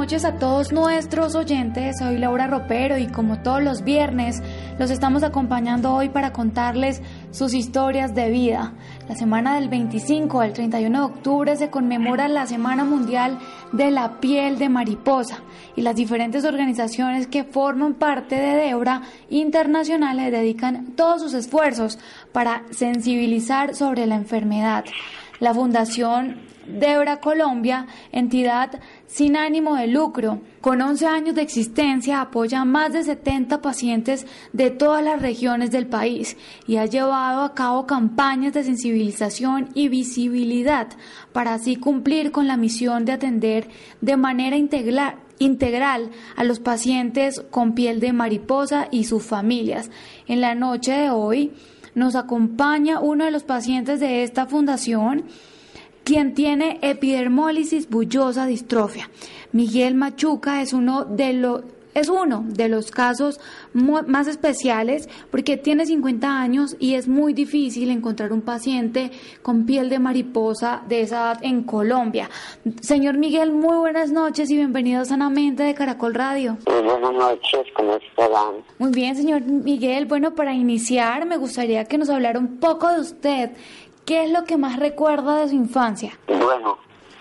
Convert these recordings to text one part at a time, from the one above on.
Noches a todos nuestros oyentes. Soy Laura Ropero y como todos los viernes los estamos acompañando hoy para contarles sus historias de vida. La semana del 25 al 31 de octubre se conmemora la Semana Mundial de la Piel de Mariposa y las diferentes organizaciones que forman parte de Debra Internacional le dedican todos sus esfuerzos para sensibilizar sobre la enfermedad. La Fundación Debra Colombia, entidad sin ánimo de lucro, con 11 años de existencia, apoya a más de 70 pacientes de todas las regiones del país y ha llevado a cabo campañas de sensibilización y visibilidad para así cumplir con la misión de atender de manera integral integral a los pacientes con piel de mariposa y sus familias. En la noche de hoy nos acompaña uno de los pacientes de esta fundación, quien tiene epidermólisis bullosa distrofia. Miguel Machuca es uno de los es uno de los casos más especiales porque tiene 50 años y es muy difícil encontrar un paciente con piel de mariposa de esa edad en Colombia. Señor Miguel, muy buenas noches y bienvenido sanamente de Caracol Radio. Muy buenas noches, ¿cómo están? Muy bien, señor Miguel. Bueno, para iniciar me gustaría que nos hablara un poco de usted. ¿Qué es lo que más recuerda de su infancia? Bueno,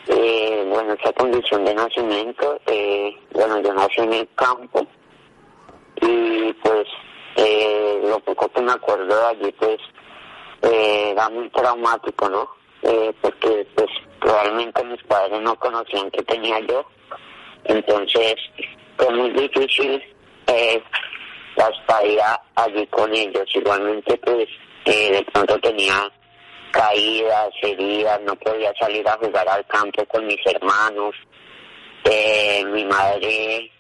eh, bueno, esa condición de nacimiento, eh, bueno, yo nací en el campo y pues eh, lo poco que me acuerdo de allí pues eh, era muy traumático, ¿no? Eh, porque pues probablemente mis padres no conocían que tenía yo, entonces fue muy difícil eh, la estadía allí con ellos, igualmente pues eh, de pronto tenía caídas, heridas, no podía salir a jugar al campo con mis hermanos. Eh, mi madre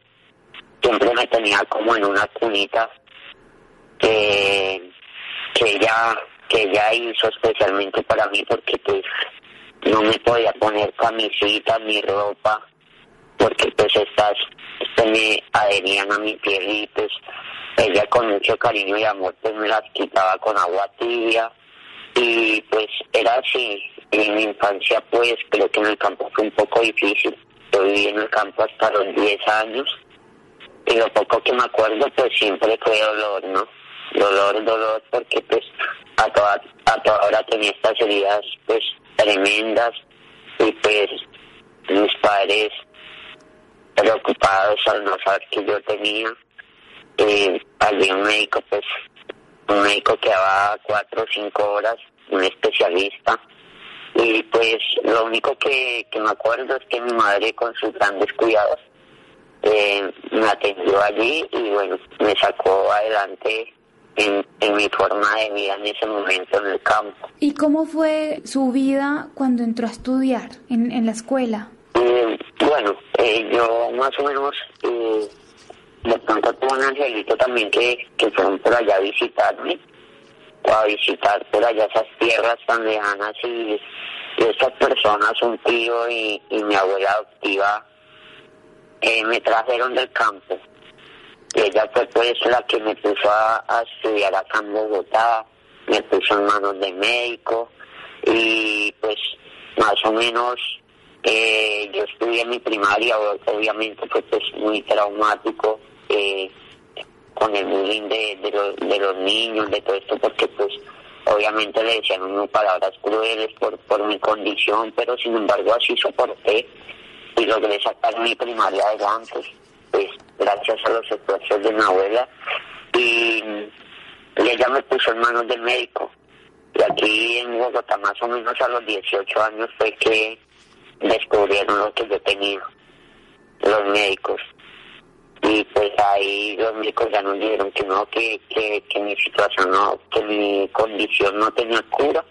siempre me tenía como en una cunita que, que ella que ella hizo especialmente para mí porque pues no me podía poner camisita ni ropa porque pues estas me adherían a mi piel pues ella con mucho cariño y amor pues me las quitaba con agua tibia y pues era así. En mi infancia pues creo que en el campo fue un poco difícil. Yo viví en el campo hasta los 10 años y lo poco que me acuerdo pues siempre fue dolor, ¿no? Dolor, dolor, porque pues a toda, a toda hora tenía estas heridas pues tremendas y pues mis padres preocupados al no saber que yo tenía. Eh, había un médico pues un médico que daba cuatro o cinco horas, un especialista. Y pues lo único que, que me acuerdo es que mi madre con sus grandes cuidados eh, me atendió allí y bueno, me sacó adelante en, en, mi forma de vida en ese momento en el campo. ¿Y cómo fue su vida cuando entró a estudiar en, en la escuela? Eh, bueno, eh, yo más o menos eh, de pronto tuve un angelito también que, que fueron por allá a visitarme, a visitar por allá esas tierras tan lejanas y, y estas personas, un tío y, y mi abuela adoptiva, eh, me trajeron del campo. Ella fue pues la que me puso a, estudiar acá en Bogotá, me puso en manos de médico y pues más o menos eh, yo estudié mi primaria, obviamente pues muy traumático eh, con el bullying de, de, los, niños, de todo esto, porque pues obviamente le decían unas palabras crueles por, por mi condición, pero sin embargo así soporté y logré sacar mi primaria adelante, pues gracias a los esfuerzos de mi abuela y, ella me puso en manos del médico. Y aquí en Bogotá más o menos a los 18 años fue que descubrieron yo tenía, los médicos. Y pues ahí los médicos ya nos dijeron que no, que, que, que mi situación no, que mi condición no tenía cura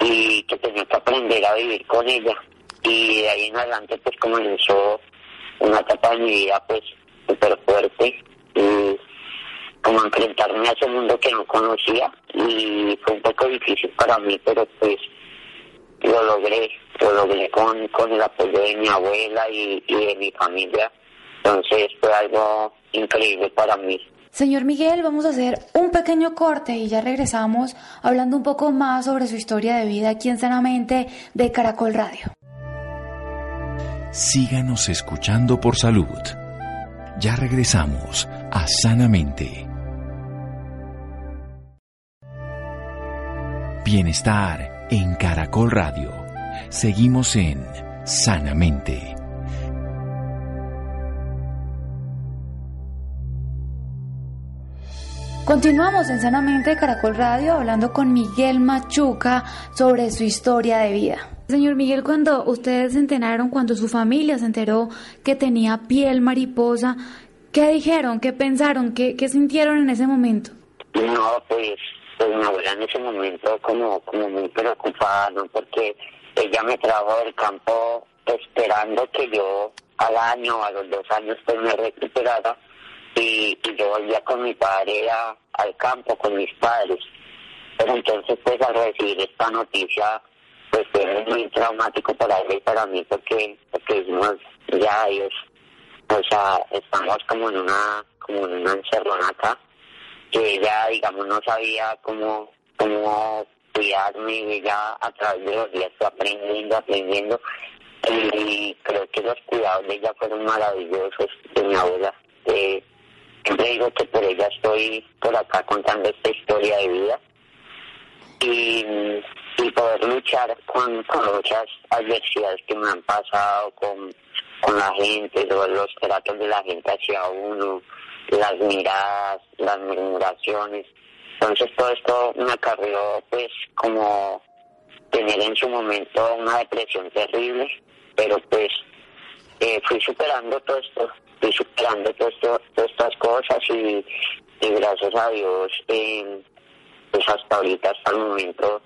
y que tenía que aprender a vivir con ella. Y de ahí en adelante pues comenzó una etapa de mi vida pues súper fuerte y como enfrentarme a ese mundo que no conocía y fue un poco difícil para mí, pero pues lo logré, lo logré con, con el apoyo de mi abuela y, y de mi familia. Entonces fue algo increíble para mí. Señor Miguel, vamos a hacer un pequeño corte y ya regresamos hablando un poco más sobre su historia de vida aquí en Sanamente de Caracol Radio. Síganos escuchando por salud. Ya regresamos a Sanamente. Bienestar en Caracol Radio. Seguimos en Sanamente. Continuamos en Sanamente Caracol Radio hablando con Miguel Machuca sobre su historia de vida. Señor Miguel, cuando ustedes se enteraron, cuando su familia se enteró que tenía piel mariposa, ¿qué dijeron? ¿Qué pensaron? ¿Qué, qué sintieron en ese momento? No, pues, pues mi abuela en ese momento como, como muy preocupada, ¿no? Porque ella me trajo del campo esperando que yo al año, a los dos años, pues me recuperara y, yo volvía con mi padre al campo, con mis padres. Pero entonces, pues al recibir esta noticia, pues fue muy traumático para él y para mí porque, porque dijimos, ya Dios, o sea, estamos como en una, como en una encerronata que ella, digamos, no sabía cómo, cómo cuidarme ella a través de los días fue aprendiendo, aprendiendo y creo que los cuidados de ella fueron maravillosos de mi abuela. Eh, Siempre digo que por ella estoy por acá contando esta historia de vida y, y poder luchar con, muchas adversidades que me han pasado con, con la gente, los, los tratos de la gente hacia uno, las miradas, las murmuraciones. Entonces todo esto me acarreó pues como tener en su momento una depresión terrible, pero pues eh, fui superando todo esto estoy superando todas estas cosas y, gracias a Dios, eh, pues hasta ahorita, hasta el momento,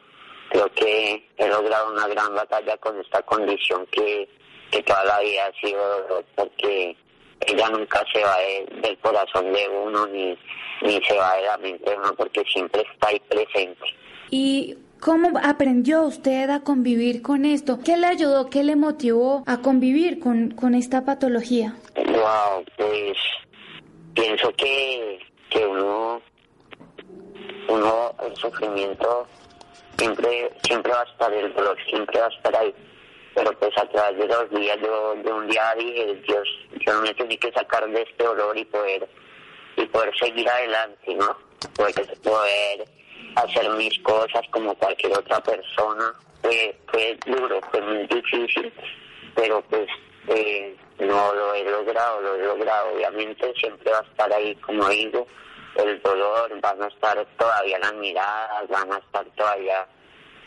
creo que he logrado una gran batalla con esta condición que, que toda la vida ha sido dolor, porque ella nunca se va del corazón de uno ni, ni se va de la mente de uno, porque siempre está ahí presente. Y ¿Cómo aprendió usted a convivir con esto? ¿Qué le ayudó, qué le motivó a convivir con, con esta patología? Wow, pues pienso que, que uno, uno, el sufrimiento siempre, siempre va a estar, el dolor siempre va a estar ahí. Pero pues a través de los días, yo de un día dije, Dios, yo me tengo que sacar de este dolor y poder, y poder seguir adelante, ¿no? Poder, poder hacer mis cosas como cualquier otra persona. Fue, fue duro, fue muy difícil, pero pues eh, no lo he logrado, lo he logrado. Obviamente siempre va a estar ahí, como digo, el dolor, van a estar todavía las miradas, van a estar todavía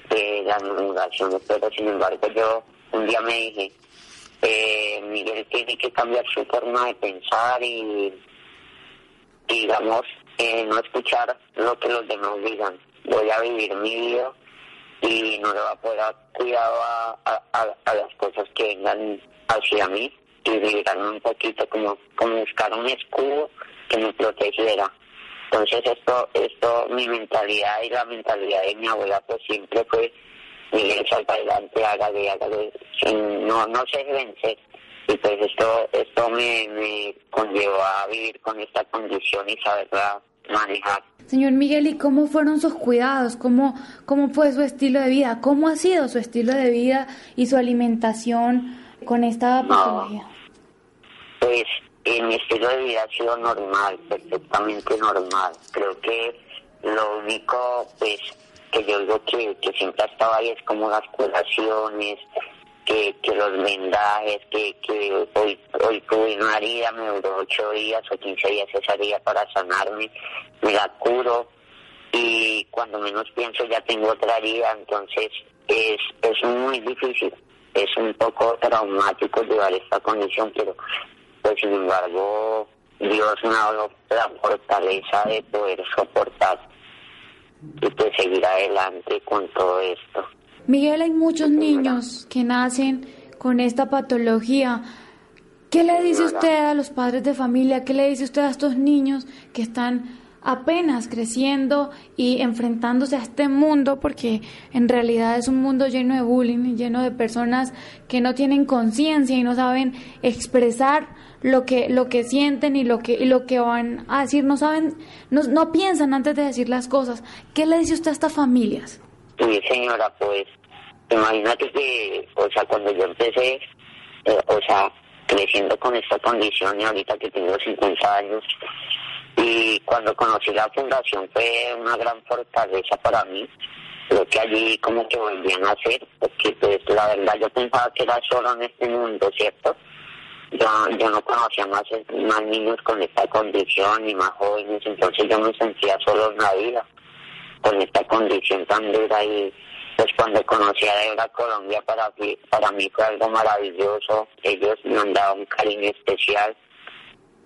eh, las murmuraciones, pero sin embargo yo un día me dije, eh, Miguel tiene que cambiar su forma de pensar y, digamos, eh, no escuchar lo que los demás digan. Voy a vivir mi vida y no le va a poder cuidado a, las cosas que vengan hacia mí y vivirme un poquito como, como buscar un escudo que me protegiera. Entonces esto, esto, mi mentalidad y la mentalidad de mi abuela pues siempre fue Miguel salta adelante, hágale, hágale, no, no se vencer, y pues esto, esto me, me conllevó a vivir con esta condición y saberla manejar. Señor Miguel, ¿y cómo fueron sus cuidados? ¿Cómo, ¿Cómo fue su estilo de vida? ¿Cómo ha sido su estilo de vida y su alimentación con esta patología? pues en mi estilo de vida ha sido normal, perfectamente normal. Creo que lo único pues que yo digo que, que siempre ha estado ahí es como las curaciones, que, que los vendajes, que, que hoy, hoy tuve una herida, me duró ocho días o quince días esa herida para sanarme, me la curo y cuando menos pienso ya tengo otra herida, entonces es, es muy difícil, es un poco traumático llevar esta condición, pero pues sin embargo Dios me ha dado la fortaleza de poder soportar y pues seguir adelante con todo esto. Miguel, hay muchos niños que nacen con esta patología. ¿Qué le dice usted a los padres de familia? ¿Qué le dice usted a estos niños que están apenas creciendo y enfrentándose a este mundo porque en realidad es un mundo lleno de bullying, lleno de personas que no tienen conciencia y no saben expresar lo que lo que sienten y lo que y lo que van a decir, no saben no, no piensan antes de decir las cosas. ¿Qué le dice usted a estas familias? Sí, señora, pues imagínate que, o sea, cuando yo empecé, eh, o sea, creciendo con esta condición y ahorita que tengo 50 años, y cuando conocí la fundación fue una gran fortaleza para mí. Creo que allí como que volvían a hacer, porque pues la verdad yo pensaba que era solo en este mundo, ¿cierto? Yo, yo no conocía más, más niños con esta condición ni más jóvenes, entonces yo me sentía solo en la vida, con esta condición tan dura y pues cuando conocí a Debra Colombia para, para mí fue algo maravilloso, ellos me han dado un cariño especial,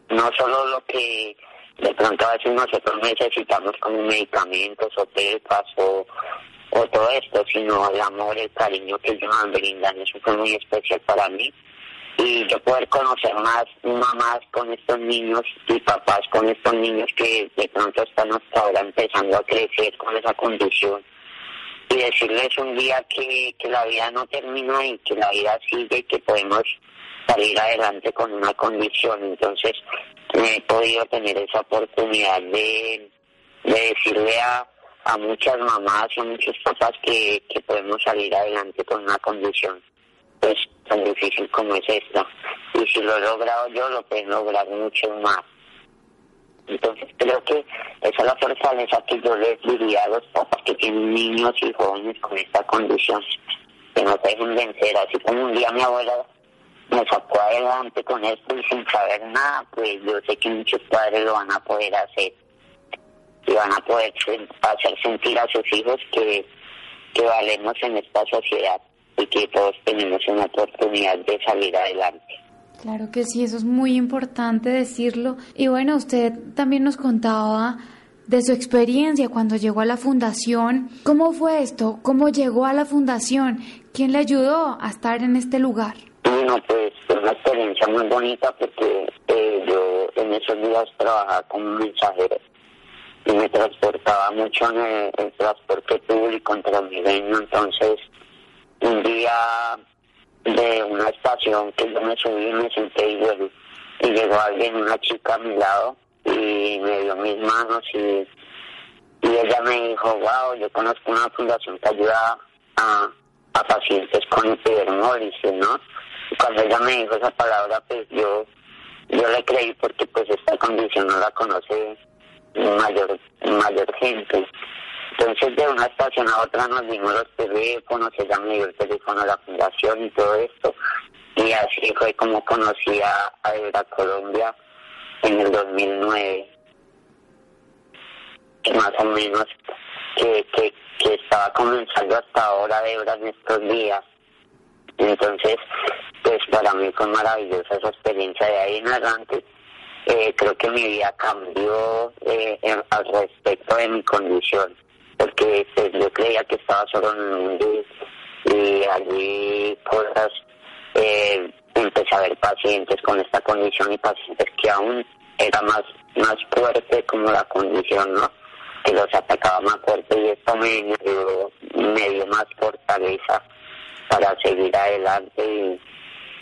no solo lo que de pronto a veces nosotros necesitamos como medicamentos o pepas o, o todo esto, sino el amor, el cariño que ellos me brindan, eso fue muy especial para mí. Y yo poder conocer más mamás con estos niños y papás con estos niños que de pronto están hasta ahora empezando a crecer con esa condición y decirles un día que, que la vida no termina y que la vida sigue y que podemos salir adelante con una condición. Entonces, he podido tener esa oportunidad de, de decirle a, a muchas mamás o muchos papás que, que podemos salir adelante con una condición pues tan difícil como es esta. Y si lo he logrado yo, lo pueden lograr mucho más. Entonces creo que esa es la fortaleza que yo les diría a los papás que tienen niños y jóvenes con esta condición, que no dejen vencer, así como un día mi abuela me sacó adelante con esto y sin saber nada, pues yo sé que muchos padres lo van a poder hacer y van a poder hacer sentir a sus hijos que, que valemos en esta sociedad y que todos tenemos una oportunidad de salir adelante. Claro que sí, eso es muy importante decirlo. Y bueno, usted también nos contaba de su experiencia cuando llegó a la fundación. ¿Cómo fue esto? ¿Cómo llegó a la fundación? ¿Quién le ayudó a estar en este lugar? Bueno, pues fue una experiencia muy bonita porque eh, yo en esos días trabajaba como mensajero y me transportaba mucho en el, transporte público entre Transmilenio, entonces un día de una estación que yo me subí y me senté y, y llegó alguien, una chica a mi lado y me dio mis manos y, y ella me dijo, wow, yo conozco una fundación que ayuda a, a pacientes con epidermólisis, ¿no? cuando ella me dijo esa palabra, pues yo, yo le creí porque pues esta condición no la conoce mayor, mayor gente. Entonces de una estación a otra nos dimos los teléfonos, ella me dio el teléfono de la fundación y todo esto. Y así fue como conocí a, a Colombia en el 2009. Que más o menos que, que, que estaba comenzando hasta ahora de en estos días. Entonces, pues para mí fue maravillosa esa experiencia de ahí en adelante. Eh, creo que mi vida cambió eh, al respecto de mi condición, porque pues, yo creía que estaba solo en el mundo y, allí cosas, eh, empecé a ver pacientes con esta condición y pacientes que aún era más, más fuerte como la condición, ¿no? Que los atacaba más fuerte y esto me, me dio más fortaleza para seguir adelante y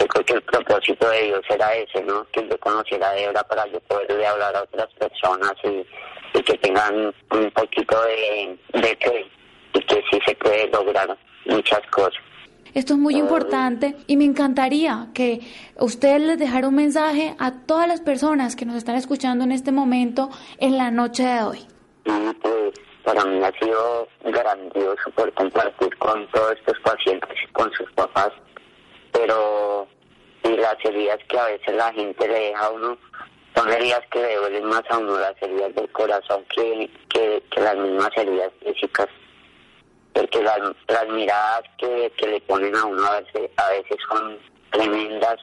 yo creo que el propósito de Dios era ese, ¿no? Que yo conociera a Débora para yo poderle hablar a otras personas y, que tengan un poquito de, de fe y que sí se puede lograr muchas cosas. Esto es muy importante y me encantaría que usted les dejara un mensaje a todas las personas que nos están escuchando en este momento en la noche de hoy. pues para mí ha sido grandioso poder compartir con todos estos pacientes y con sus papás, pero las heridas que a veces la gente le deja a uno son heridas que le duelen más a uno, las heridas del corazón que, que, que las mismas heridas físicas porque las, las miradas que, que le ponen a uno a veces, a veces son tremendas.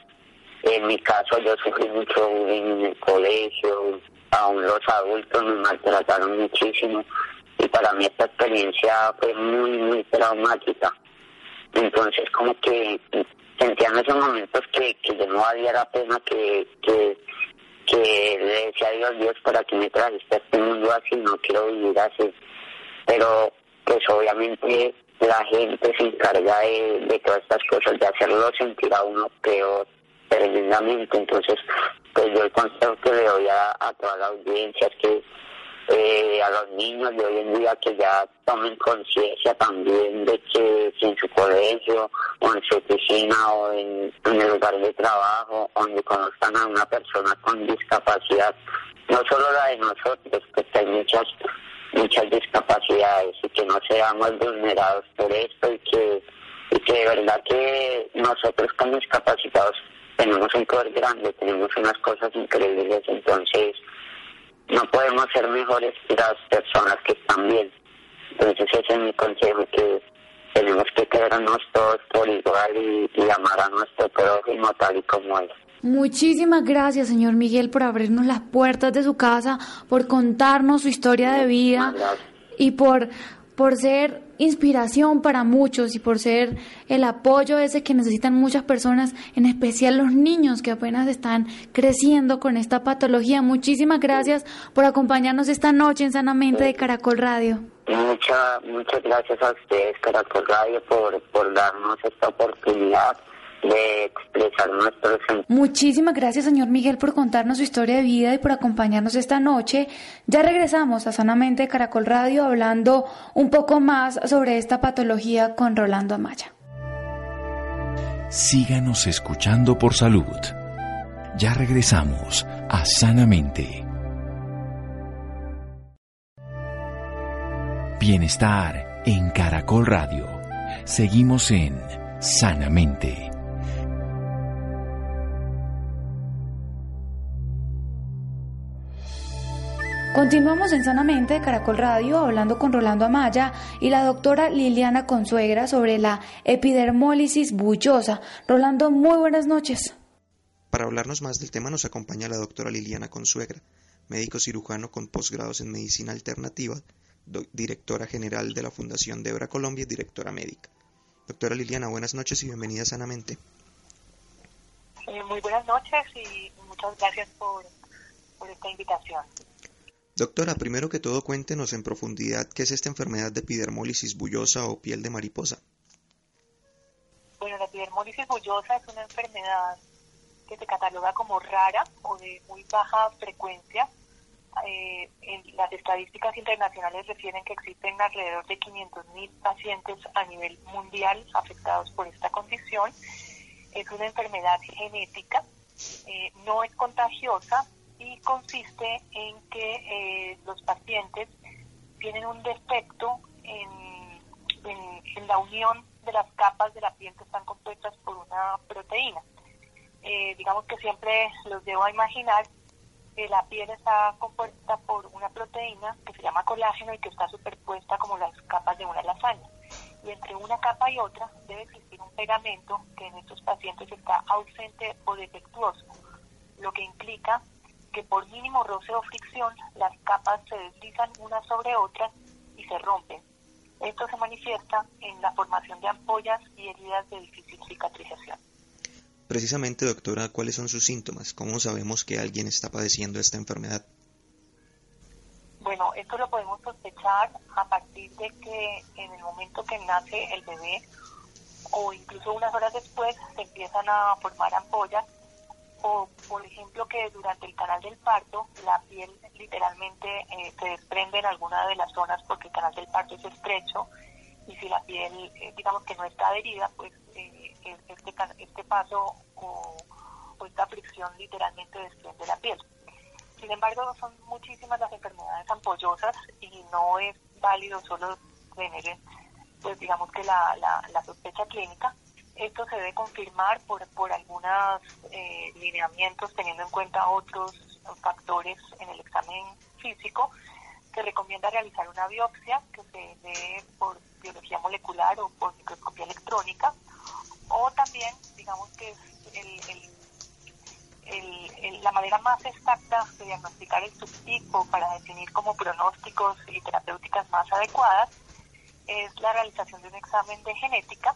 En mi caso yo sufrí mucho en el colegio, aún los adultos me maltrataron muchísimo y para mí esta experiencia fue muy, muy traumática. Entonces como que sentía en esos momentos que, que yo no valía la pena que, que, le decía a Dios, Dios, para que me trajiste a este mundo así, no quiero vivir así. Pero pues obviamente la gente se encarga de, todas estas cosas, de hacerlo sentir a uno peor tremendamente. Entonces, pues yo el consejo que le doy a, a toda la audiencia que eh, a los niños de hoy en día que ya tomen conciencia también de que si en su colegio o en su oficina o en, en el lugar de trabajo donde conozcan a una persona con discapacidad, no solo la de nosotros, pues hay muchas muchas discapacidades y que no seamos vulnerados por esto y que, y que de verdad que nosotros como discapacitados tenemos un poder grande, tenemos unas cosas increíbles, entonces no podemos ser mejores que las personas que están bien. Entonces ese es mi consejo, que tenemos que querernos todos por igual y, y amar a nuestro prójimo tal y como es. Muchísimas gracias, señor Miguel, por abrirnos las puertas de su casa, por contarnos su historia de vida y por, por ser inspiración para muchos y por ser el apoyo ese que necesitan muchas personas, en especial los niños que apenas están creciendo con esta patología. Muchísimas gracias por acompañarnos esta noche en Sanamente de Caracol Radio. Muchas, muchas gracias a ustedes, Caracol Radio, por, por darnos esta oportunidad de expresar nuestro Muchísimas gracias, señor Miguel, por contarnos su historia de vida y por acompañarnos esta noche. Ya regresamos a Sanamente de Caracol Radio hablando un poco más sobre esta patología con Rolando Amaya. Síganos escuchando por salud. Ya regresamos a Sanamente. Bienestar en Caracol Radio. Seguimos en Sanamente. Continuamos en Sanamente de Caracol Radio hablando con Rolando Amaya y la doctora Liliana Consuegra sobre la epidermólisis bullosa. Rolando, muy buenas noches. Para hablarnos más del tema nos acompaña la doctora Liliana Consuegra, médico cirujano con posgrados en medicina alternativa, directora general de la Fundación Debra Colombia y directora médica. Doctora Liliana, buenas noches y bienvenida Sanamente. Eh, muy buenas noches y muchas gracias por, por esta invitación. Doctora, primero que todo cuéntenos en profundidad qué es esta enfermedad de epidermólisis bullosa o piel de mariposa. Bueno, la epidermólisis bullosa es una enfermedad que se cataloga como rara o de muy baja frecuencia. Eh, las estadísticas internacionales refieren que existen alrededor de 500.000 pacientes a nivel mundial afectados por esta condición. Es una enfermedad genética, eh, no es contagiosa, y consiste en que eh, los pacientes tienen un defecto en, la unión de las capas de la piel que están compuestas por una proteína. Eh, digamos que siempre los debo a imaginar que la piel está compuesta por una proteína que se llama colágeno y que está superpuesta como las capas de una lasaña. Y entre una capa y otra debe existir un pegamento que en estos pacientes está ausente o defectuoso, lo que implica que por mínimo roce o fricción las capas se deslizan unas sobre otras y se rompen. Esto se manifiesta en la formación de ampollas y heridas de difícil cicatrización. Precisamente, doctora, ¿cuáles son sus síntomas? ¿Cómo sabemos que alguien está padeciendo esta enfermedad? Bueno, esto lo podemos sospechar a partir de que en el momento que nace el bebé o incluso unas horas después se empiezan a formar ampollas o por ejemplo que durante el canal del parto la piel literalmente eh, se desprende en alguna de las zonas porque el canal del parto es estrecho y si la piel eh, digamos que no está adherida pues eh, este, este paso o, esta fricción literalmente desprende la piel. Sin embargo son muchísimas las enfermedades ampollosas y no es válido solo tener pues digamos que la, la sospecha clínica esto se debe confirmar por, por algunos eh, lineamientos teniendo en cuenta otros factores en el examen físico. Se recomienda realizar una biopsia que se ve por biología molecular o por microscopía electrónica o también, digamos que es la manera más exacta de diagnosticar el subtipo para definir como pronósticos y terapéuticas más adecuadas es la realización de un examen de genética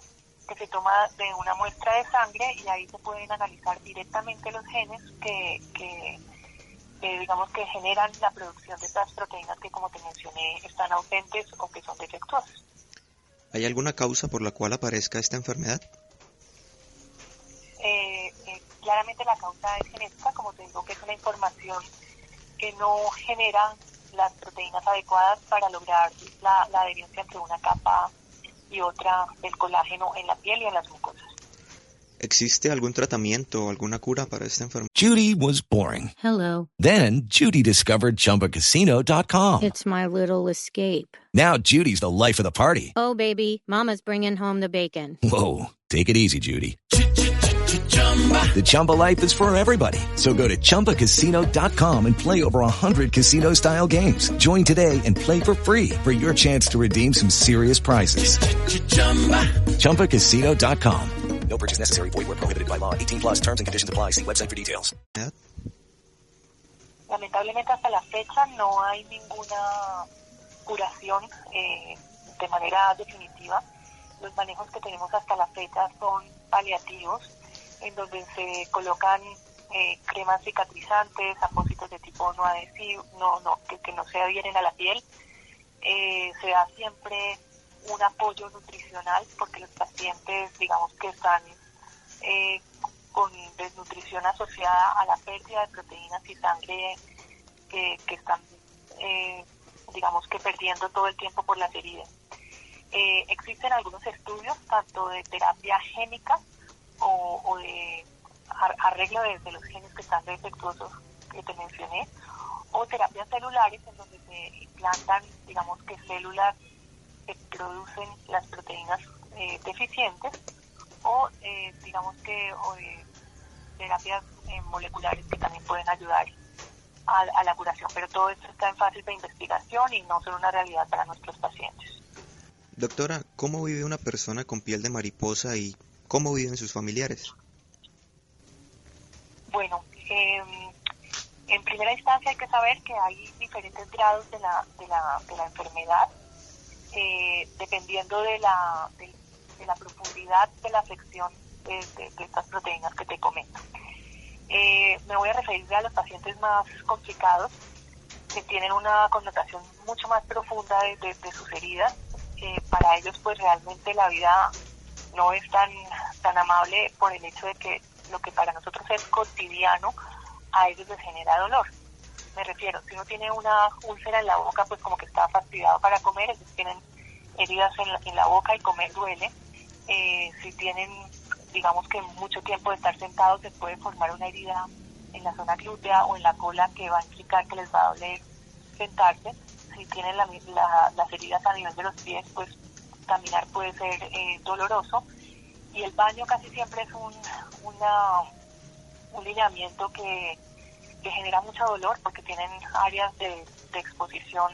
que se toma de una muestra de sangre y ahí se pueden analizar directamente los genes que, que, digamos que generan la producción de estas proteínas que como te mencioné están ausentes o que son defectuosas. ¿Hay alguna causa por la cual aparezca esta enfermedad? Eh, eh, claramente la causa es genética, como te digo que es una información que no genera las proteínas adecuadas para lograr la, la adherencia entre una capa y otra el colágeno en la piel y en las mucosas. ¿Existe algún tratamiento o alguna cura para esta enfermedad? Judy was boring. Hello. Then Judy discovered chumbacasino.com. It's my little escape. Now Judy's the life of the party. Oh baby, mama's bringing home the bacon. Whoa, take it easy Judy. The Chumba life is for everybody. So go to ChumbaCasino.com and play over 100 casino style games. Join today and play for free for your chance to redeem some serious prizes. ChumbaCasino.com. No purchase necessary. Void where prohibited by law. 18 plus terms and conditions apply. See website for details. Lamentablemente hasta la fecha no hay ninguna curación eh, de manera definitiva. Los manejos que tenemos hasta la fecha son paliativos en donde se colocan eh, cremas cicatrizantes, apósitos de tipo no adhesivo, no, no, que, no se adhieren a la piel. Eh, se da siempre un apoyo nutricional porque los pacientes, digamos que están eh, con desnutrición asociada a la pérdida de proteínas y sangre que, que están, digamos que perdiendo todo el tiempo por las heridas. existen algunos estudios, tanto de terapia génica o, de arreglo de, los genes que están defectuosos que te mencioné, o terapias celulares en donde se implantan, digamos que células que producen las proteínas eh, deficientes, o eh, digamos que o, terapias eh, moleculares que también pueden ayudar a, a, la curación. Pero todo esto está en fase de investigación y no son una realidad para nuestros pacientes. Doctora, ¿cómo vive una persona con piel de mariposa y ¿Cómo viven sus familiares? Bueno, em, en primera instancia hay que saber que hay diferentes grados de la, de la, de la enfermedad, eh, dependiendo de la, de, la profundidad de la afección de, estas proteínas que te comento. Eh, me voy a referir a los pacientes más complicados, que tienen una connotación mucho más profunda de, sus heridas. Eh, para ellos, pues realmente la vida no es tan, tan amable por el hecho de que lo que para nosotros es cotidiano, a ellos les genera dolor. Me refiero, si uno tiene una úlcera en la boca, pues como que está fastidiado para comer, ellos tienen heridas en la, en la boca y comer duele. Eh, si tienen, digamos que mucho tiempo de estar sentados, se puede formar una herida en la zona glútea o en la cola que va a implicar que les va a doler sentarse. Si tienen las heridas a nivel de los pies, pues caminar puede ser eh, doloroso. Y el baño casi siempre es un, una, un lineamiento que, genera mucho dolor porque tienen áreas de, exposición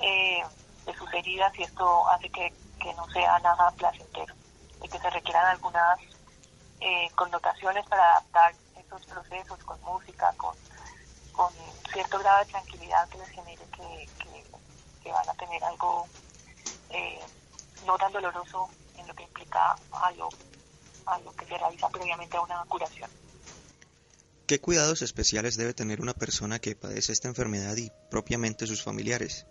eh, de sus heridas y esto hace que, no sea nada placentero y que se requieran algunas eh, connotaciones para adaptar esos procesos con música, con, con cierto grado de tranquilidad que les genere que, que, van a tener algo eh, no tan doloroso en lo que implica a lo, a lo que se realiza previamente a una curación. ¿Qué cuidados especiales debe tener una persona que padece esta enfermedad y propiamente sus familiares?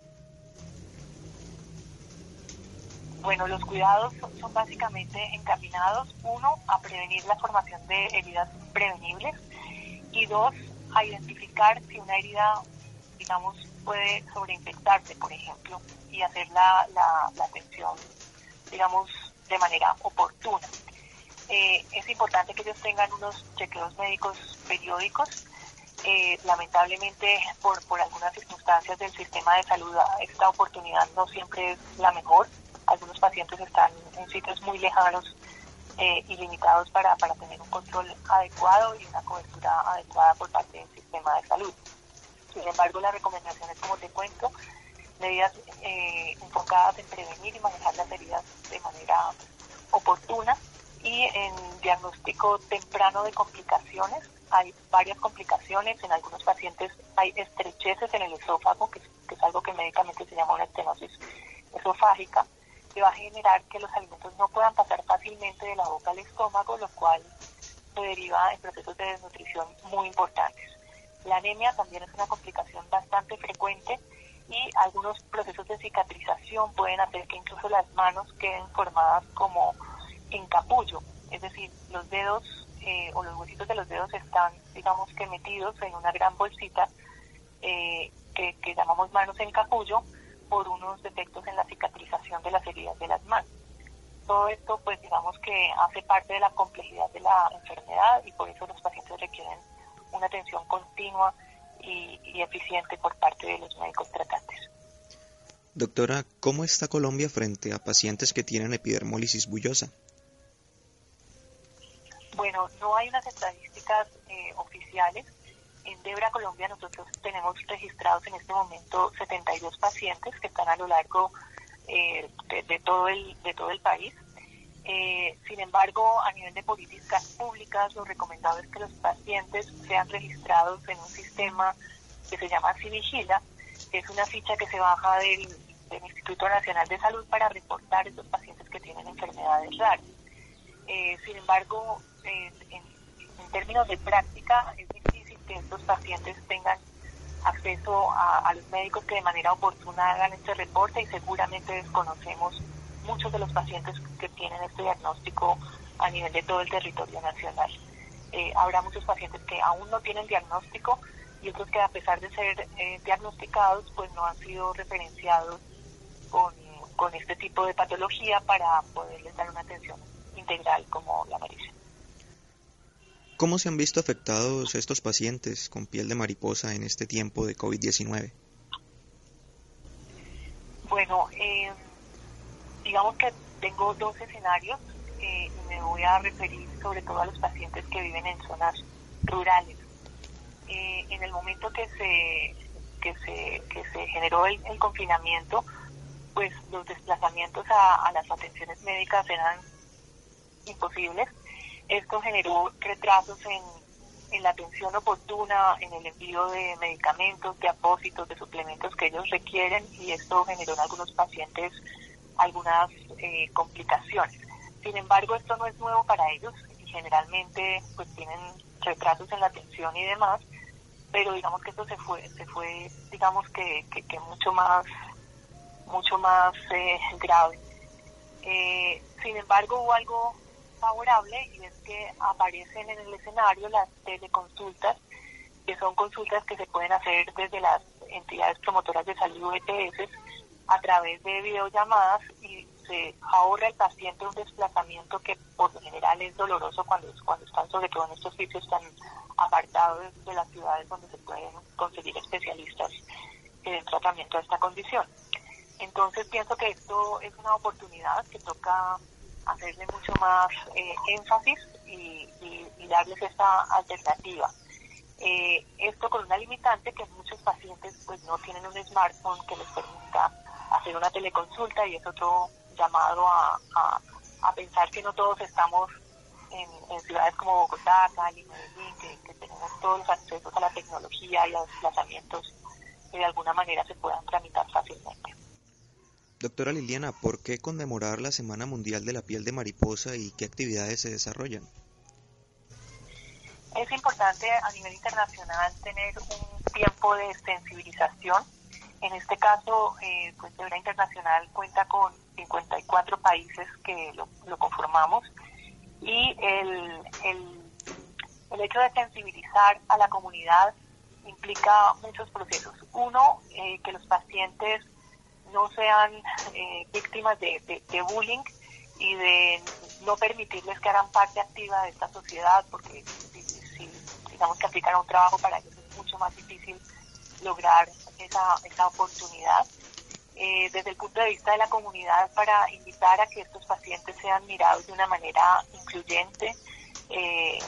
bueno, los cuidados son básicamente encaminados, uno, a prevenir la formación de heridas prevenibles y dos, a identificar si una herida, digamos, puede sobreinfectarse, por ejemplo, y hacer la, la, atención, digamos, de manera oportuna. Eh, es importante que ellos tengan unos chequeos médicos periódicos. Eh, lamentablemente, por, por algunas circunstancias del sistema de salud, esta oportunidad no siempre es la mejor. Algunos pacientes están en sitios muy lejanos eh, y limitados para, para tener un control adecuado y una cobertura adecuada por parte del sistema de salud. Sin embargo, las recomendaciones, como te cuento, medidas eh, enfocadas en prevenir y manejar las heridas de manera oportuna y en diagnóstico temprano de complicaciones. Hay varias complicaciones, en algunos pacientes hay estrecheces en el esófago, que, es algo que médicamente se llama una estenosis esofágica, que va a generar que los alimentos no puedan pasar fácilmente de la boca al estómago, lo cual se deriva en procesos de desnutrición muy importantes. La anemia también es una complicación bastante frecuente y algunos procesos de cicatrización pueden hacer que incluso las manos queden formadas como en capullo, es decir, los dedos eh, o los huesitos de los dedos están, digamos que metidos en una gran bolsita eh, que, que llamamos manos en capullo por unos defectos en la cicatrización de las heridas de las manos. Todo esto, pues digamos que hace parte de la complejidad de la enfermedad y por eso los pacientes requieren una atención continua y, eficiente por parte de los médicos tratantes. Doctora, ¿cómo está Colombia frente a pacientes que tienen epidermólisis bullosa? Bueno, no hay unas estadísticas eh, oficiales. En Debra, Colombia, nosotros tenemos registrados en este momento 72 pacientes que están a lo largo eh, de, todo el, de todo el país. Eh, sin embargo, a nivel de políticas públicas, lo recomendado es que los pacientes sean registrados en un sistema que se llama Civigila, que es una ficha que se baja del, Instituto Nacional de Salud para reportar esos pacientes que tienen enfermedades raras. Eh, sin embargo, en, términos de práctica, es difícil que estos pacientes tengan acceso a los médicos que de manera oportuna hagan este reporte y seguramente desconocemos muchos de los pacientes que tienen este diagnóstico a nivel de todo el territorio nacional. Eh, habrá muchos pacientes que aún no tienen diagnóstico y otros que a pesar de ser eh, diagnosticados pues no han sido referenciados con, con, este tipo de patología para poderles dar una atención integral como la merecen. ¿Cómo se han visto afectados estos pacientes con piel de mariposa en este tiempo de COVID-19? Bueno, eh, digamos que tengo dos escenarios eh, y me voy a referir sobre todo a los pacientes que viven en zonas rurales. Eh, en el momento que se que se, que se generó el, confinamiento, pues los desplazamientos a, las atenciones médicas eran imposibles. Esto generó retrasos en, en la atención oportuna, en el envío de medicamentos, de apósitos, de suplementos que ellos requieren y esto generó en algunos pacientes algunas eh, complicaciones. Sin embargo, esto no es nuevo para ellos y generalmente pues tienen retrasos en la atención y demás, pero digamos que esto se fue, se fue digamos que, que, mucho más, mucho más eh, grave. Eh, sin embargo, hubo algo favorable y es que aparecen en el escenario las teleconsultas, que son consultas que se pueden hacer desde las entidades promotoras de salud ETS a través de videollamadas y se ahorra el paciente un desplazamiento que por lo general es doloroso cuando, cuando están sobre todo en estos sitios tan apartados de las ciudades donde se pueden conseguir especialistas en el tratamiento de esta condición. Entonces pienso que esto es una oportunidad que toca hacerle mucho más eh, énfasis y, y, darles esta alternativa. Eh, esto con una limitante que muchos pacientes pues no tienen un smartphone que les permita hacer una teleconsulta y es otro llamado a, a, pensar que no todos estamos en, ciudades como Bogotá, Cali, Medellín, que, tenemos todos los accesos a la tecnología y a los desplazamientos que de alguna manera se puedan tramitar fácilmente. Doctora Liliana, ¿por qué conmemorar la Semana Mundial de la Piel de Mariposa y qué actividades se desarrollan? Es importante a nivel internacional tener un tiempo de sensibilización En este caso, eh, pues Debra Internacional cuenta con 54 países que lo, conformamos y el, el, el, hecho de sensibilizar a la comunidad implica muchos procesos. Uno, eh, que los pacientes no sean eh, víctimas de, de, bullying y de no permitirles que hagan parte activa de esta sociedad, porque si, digamos que aplican un trabajo para ellos es mucho más difícil lograr esa, esa oportunidad. Eh, desde el punto de vista de la comunidad, para invitar a que estos pacientes sean mirados de una manera incluyente eh,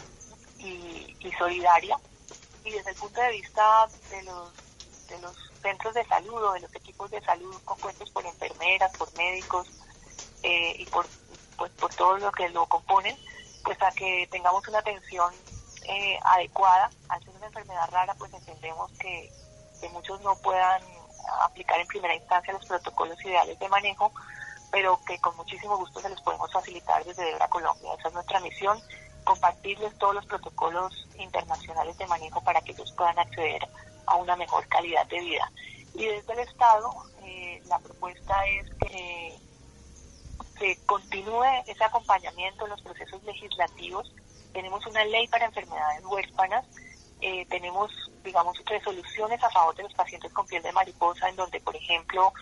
y, y, solidaria. Y desde el punto de vista de los, de los centros de salud o de los equipos de salud compuestos por enfermeras, por médicos eh, y por, pues, por todo lo que lo componen, pues a que tengamos una atención adecuada. Al ser una enfermedad rara, pues entendemos que, que muchos no puedan aplicar en primera instancia los protocolos ideales de manejo, pero que con muchísimo gusto se les podemos facilitar desde Debra Colombia. Esa es nuestra misión, compartirles todos los protocolos internacionales de manejo para que ellos puedan acceder a una mejor calidad de vida. Y desde el Estado, eh, la propuesta es que se continúe ese acompañamiento en los procesos legislativos. Tenemos una ley para enfermedades huérfanas eh, tenemos, digamos, resoluciones a favor de los pacientes con piel de mariposa, en donde, por ejemplo,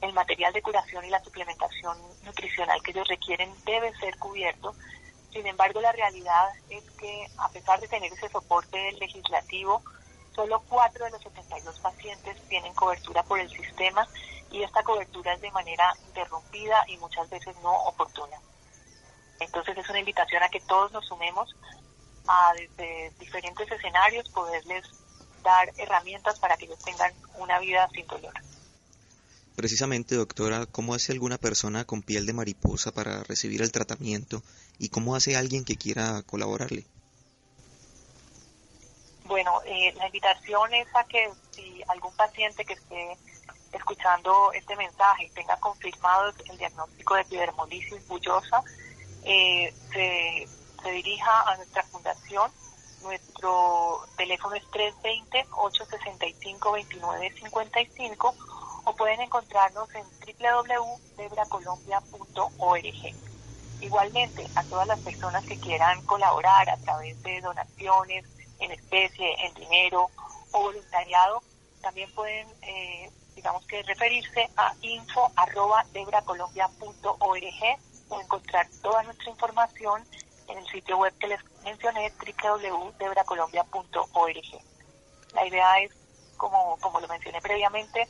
el material de curación y la suplementación nutricional que ellos requieren debe ser cubierto. Sin embargo, la realidad es que, a pesar de tener ese soporte legislativo, solo cuatro de los 72 pacientes tienen cobertura por el sistema y esta cobertura es de manera interrumpida y muchas veces no oportuna. Entonces es una invitación a que todos nos sumemos a desde diferentes escenarios poderles dar herramientas para que ellos tengan una vida sin dolor. Precisamente, doctora, ¿cómo hace alguna persona con piel de mariposa para recibir el tratamiento y cómo hace alguien que quiera colaborarle? Bueno, eh, la invitación es a que si algún paciente que esté escuchando este mensaje tenga confirmado el diagnóstico de epidermolisis bullosa, eh, se se dirija a nuestra fundación. Nuestro teléfono es 320-865-2955 o pueden encontrarnos en www.debracolombia.org. Igualmente, a todas las personas que quieran colaborar a través de donaciones en especie, en dinero o voluntariado, también pueden, eh, digamos que, referirse a info.debracolombia.org o encontrar toda nuestra información en el sitio web que les mencioné, www.debracolombia.org. La idea es, como, como lo mencioné previamente,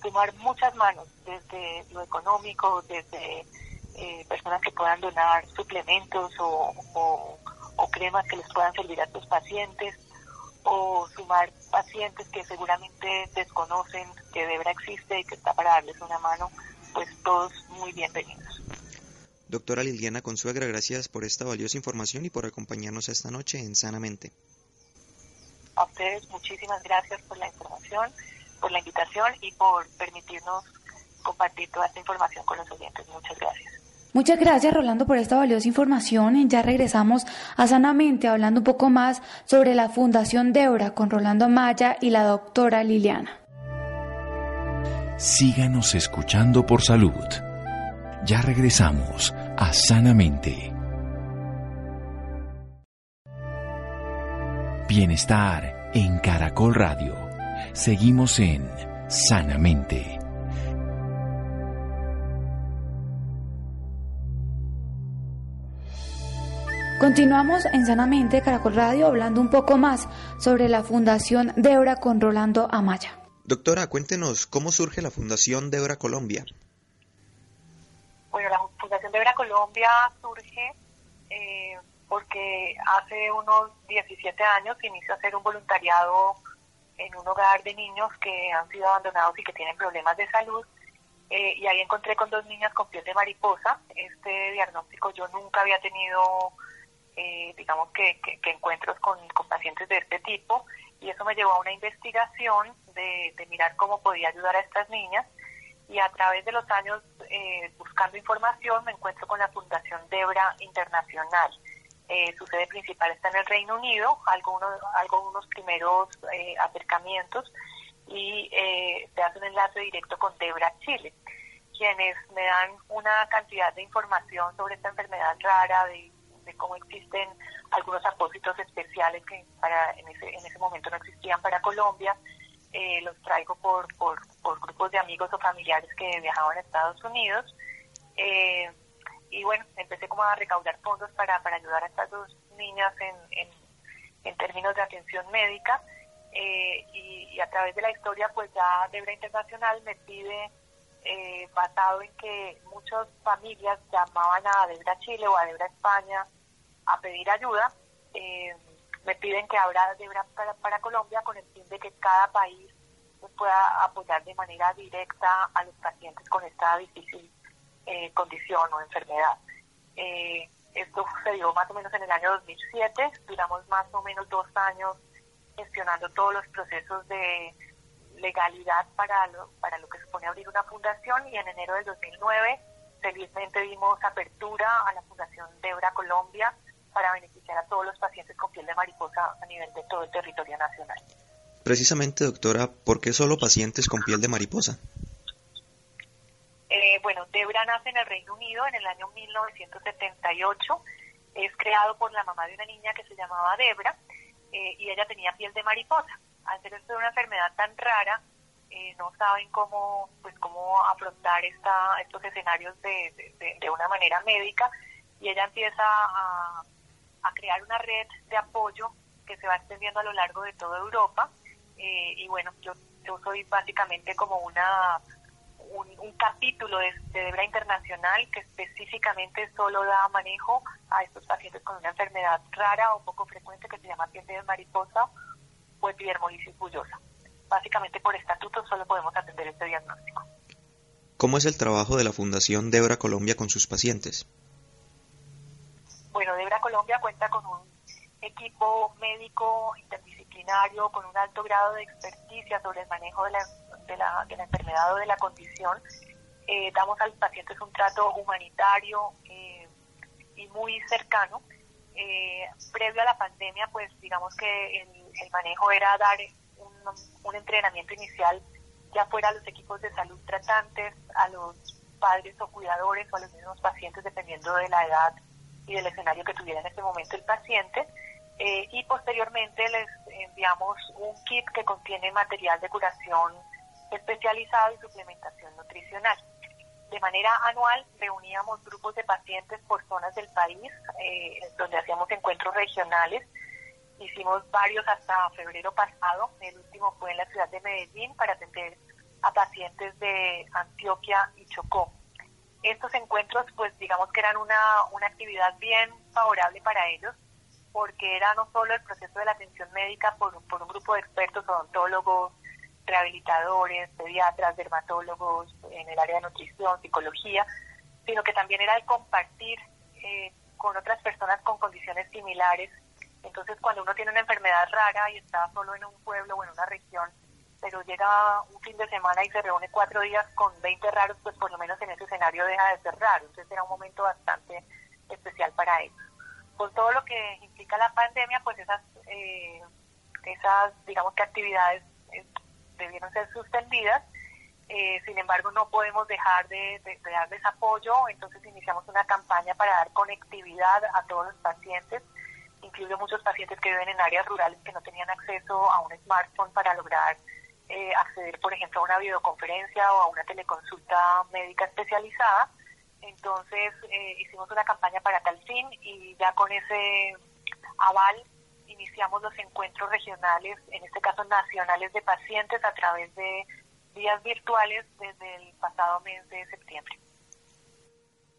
sumar muchas manos, desde lo económico, desde eh, personas que puedan donar suplementos o, o, cremas que les puedan servir a tus pacientes, o sumar pacientes que seguramente desconocen que Debra existe y que está para darles una mano, pues todos muy bienvenidos. Doctora Liliana Consuegra, gracias por esta valiosa información y por acompañarnos esta noche en Sanamente. A ustedes muchísimas gracias por la información, por la invitación y por permitirnos compartir toda esta información con los oyentes. Muchas gracias. Muchas gracias Rolando por esta valiosa información. Ya regresamos a Sanamente hablando un poco más sobre la Fundación Debra con Rolando Maya y la doctora Liliana. Síganos escuchando por salud. Ya regresamos a Sanamente. Bienestar en Caracol Radio. Seguimos en Sanamente. Continuamos en Sanamente Caracol Radio hablando un poco más sobre la Fundación Debra con Rolando Amaya. Doctora, cuéntenos cómo surge la Fundación Debra Colombia. Bueno, la Fundación de Vera Colombia surge eh, porque hace unos 17 años inició a hacer un voluntariado en un hogar de niños que han sido abandonados y que tienen problemas de salud. Eh, y ahí encontré con dos niñas con piel de mariposa. Este diagnóstico yo nunca había tenido, eh, digamos que, encuentros con, pacientes de este tipo. Y eso me llevó a una investigación de, de mirar cómo podía ayudar a estas niñas y a través de los años eh, buscando información me encuentro con la Fundación Debra Internacional. Eh, su sede principal está en el Reino Unido, algunos, algunos primeros eh, acercamientos y eh, se hace un enlace directo con Debra Chile, quienes me dan una cantidad de información sobre esta enfermedad rara, de, cómo existen algunos apósitos especiales que para en ese, en ese momento no existían para Colombia. Eh, los traigo por, por, grupos de amigos o familiares que viajaban a Estados Unidos. Eh, y bueno, empecé como a recaudar fondos para, para ayudar a estas dos niñas en, en, en términos de atención médica. Eh, y, a través de la historia, pues ya Debra Internacional me pide, eh, basado en que muchas familias llamaban a Debra Chile o a Debra España a pedir ayuda, eh, me piden que abra Debra para, Colombia con el fin de que cada país pueda apoyar de manera directa a los pacientes con esta difícil condición o enfermedad. esto sucedió más o menos en el año 2007, duramos más o menos dos años gestionando todos los procesos de legalidad para lo, para lo que supone abrir una fundación y en enero del 2009 felizmente dimos apertura a la Fundación Debra Colombia para beneficiar a todos los pacientes con piel de mariposa a nivel de todo el territorio nacional. Precisamente, doctora, ¿por qué solo pacientes con piel de mariposa? Eh, bueno, Debra nace en el Reino Unido en el año 1978. Es creado por la mamá de una niña que se llamaba Debra eh, y ella tenía piel de mariposa. Al ser esto una enfermedad tan rara, eh, no saben cómo, pues, cómo afrontar esta, estos escenarios de, de, una manera médica y ella empieza a, a, crear una red de apoyo que se va extendiendo a lo largo de toda Europa. Eh, y bueno, yo, yo soy básicamente como una un, capítulo de, Debra Internacional que específicamente solo da manejo a estos pacientes con una enfermedad rara o poco frecuente que se llama piel de mariposa o epidermolisis bullosa. Básicamente por estatuto solo podemos atender este diagnóstico. ¿Cómo es el trabajo de la Fundación Debra Colombia con sus pacientes? Bueno, Debra Colombia cuenta con un equipo médico interdisciplinario con un alto grado de experticia sobre el manejo de la de la, enfermedad o de la condición. Eh, damos a los pacientes un trato humanitario eh, y muy cercano. Eh, previo a la pandemia, pues digamos que el, manejo era dar un, entrenamiento inicial ya fuera a los equipos de salud tratantes, a los padres o cuidadores o a los mismos pacientes, dependiendo de la edad y del escenario que tuviera en ese momento el paciente. y posteriormente les enviamos un kit que contiene material de curación especializado y suplementación nutricional. De manera anual reuníamos grupos de pacientes por zonas del país, eh, donde hacíamos encuentros regionales. Hicimos varios hasta febrero pasado. El último fue en la ciudad de Medellín para atender a pacientes de Antioquia y Chocó. Estos encuentros, pues digamos que eran una, una actividad bien favorable para ellos, porque era no solo el proceso de la atención médica por, por un grupo de expertos, odontólogos, rehabilitadores, pediatras, dermatólogos en el área de nutrición, psicología, sino que también era el compartir eh, con otras personas con condiciones similares. Entonces, cuando uno tiene una enfermedad rara y está solo en un pueblo o en una región, pero llega un fin de semana y se reúne cuatro días con 20 raros, pues por lo menos en ese escenario deja de ser raro. Entonces era un momento bastante especial para ellos. Con todo lo que implica la pandemia, pues esas, eh, esas digamos que actividades debieron ser suspendidas. Eh, sin embargo, no podemos dejar de, darles apoyo, entonces iniciamos una campaña para dar conectividad a todos los pacientes, incluso muchos pacientes que viven en áreas rurales que no tenían acceso a un smartphone para lograr eh, acceder, por ejemplo, a una videoconferencia o a una teleconsulta médica especializada. Entonces eh, hicimos una campaña para tal fin y ya con ese aval iniciamos los encuentros regionales, en este caso nacionales de pacientes, a través de días virtuales desde el pasado mes de septiembre.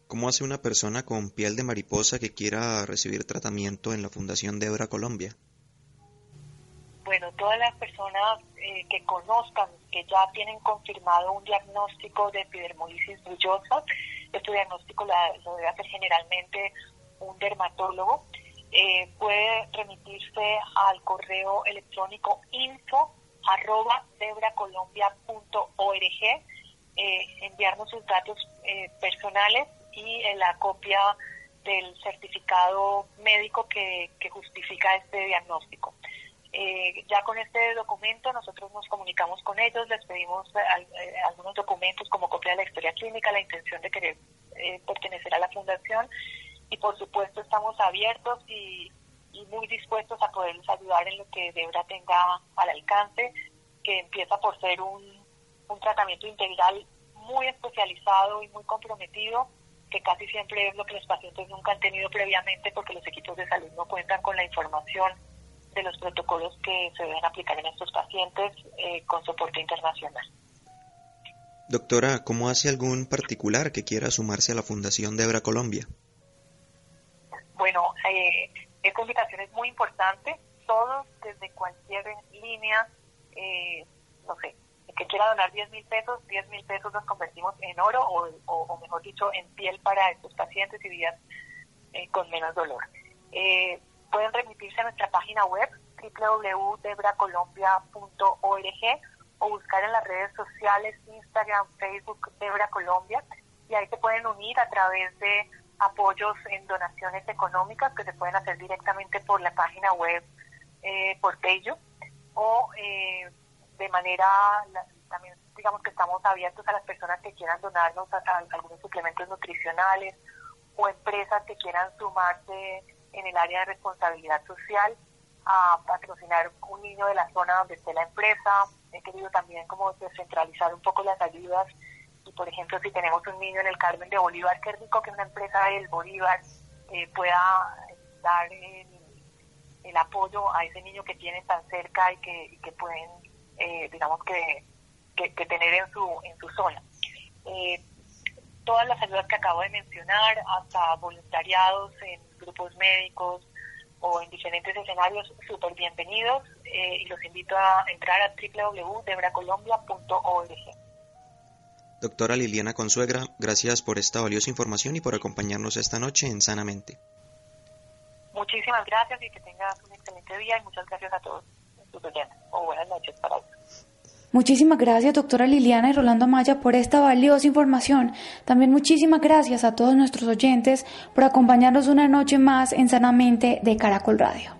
¿Cómo hace una persona con piel de mariposa que quiera recibir tratamiento en la Fundación Debra Colombia? Bueno, todas las personas eh, que conozcan que ya tienen confirmado un diagnóstico de epidermolisis bullosa, este diagnóstico lo debe hacer generalmente un dermatólogo eh, puede remitirse al correo electrónico info arroba debracolombia.org, eh, enviarnos sus datos personales y la copia del certificado médico que, justifica este diagnóstico. Eh, ya con este documento nosotros nos comunicamos con ellos, les pedimos eh, eh, algunos documentos como copia de la historia clínica, la intención de querer pertenecer a la fundación y por supuesto estamos abiertos y, muy dispuestos a poderles ayudar en lo que Debra tenga al alcance, que empieza por ser un, un tratamiento integral muy especializado y muy comprometido, que casi siempre es lo que los pacientes nunca han tenido previamente porque los equipos de salud no cuentan con la información de los protocolos que se deben aplicar en estos pacientes eh, con soporte internacional. Doctora, ¿cómo hace algún particular que quiera sumarse a la Fundación Debra Colombia? Bueno, eh, esta invitación es muy importante. Todos, desde cualquier línea, eh, no sé, que quiera donar 10 mil pesos, 10 mil pesos los convertimos en oro o, o, mejor dicho, en piel para estos pacientes y vidas eh, con menos dolor. Eh, pueden remitirse a nuestra página web www.debracolombia.org o buscar en las redes sociales Instagram, Facebook, Debra Colombia y ahí se pueden unir a través de apoyos en donaciones económicas que se pueden hacer directamente por la página web eh, por Pello o eh, de manera también digamos que estamos abiertos a las personas que quieran donarnos algunos suplementos nutricionales o empresas que quieran sumarse en el área de responsabilidad social a patrocinar un niño de la zona donde esté la empresa. He querido también como descentralizar un poco las ayudas y por ejemplo si tenemos un niño en el Carmen de Bolívar, qué rico que una empresa del Bolívar eh, pueda dar el, apoyo a ese niño que tienen tan cerca y que, que pueden, eh, digamos que, que, tener en su, en su zona. Eh, todas las ayudas que acabo de mencionar, hasta voluntariados en grupos médicos o en diferentes escenarios, súper bienvenidos eh, y los invito a entrar a www.debracolombia.org. Doctora Liliana Consuegra, gracias por esta valiosa información y por acompañarnos esta noche en Sanamente. Muchísimas gracias y que tengas un excelente día y muchas gracias a todos o buenas noches para todos. Muchísimas gracias, doctora Liliana y Rolando Maya, por esta valiosa información. También muchísimas gracias a todos nuestros oyentes por acompañarnos una noche más en Sanamente de Caracol Radio.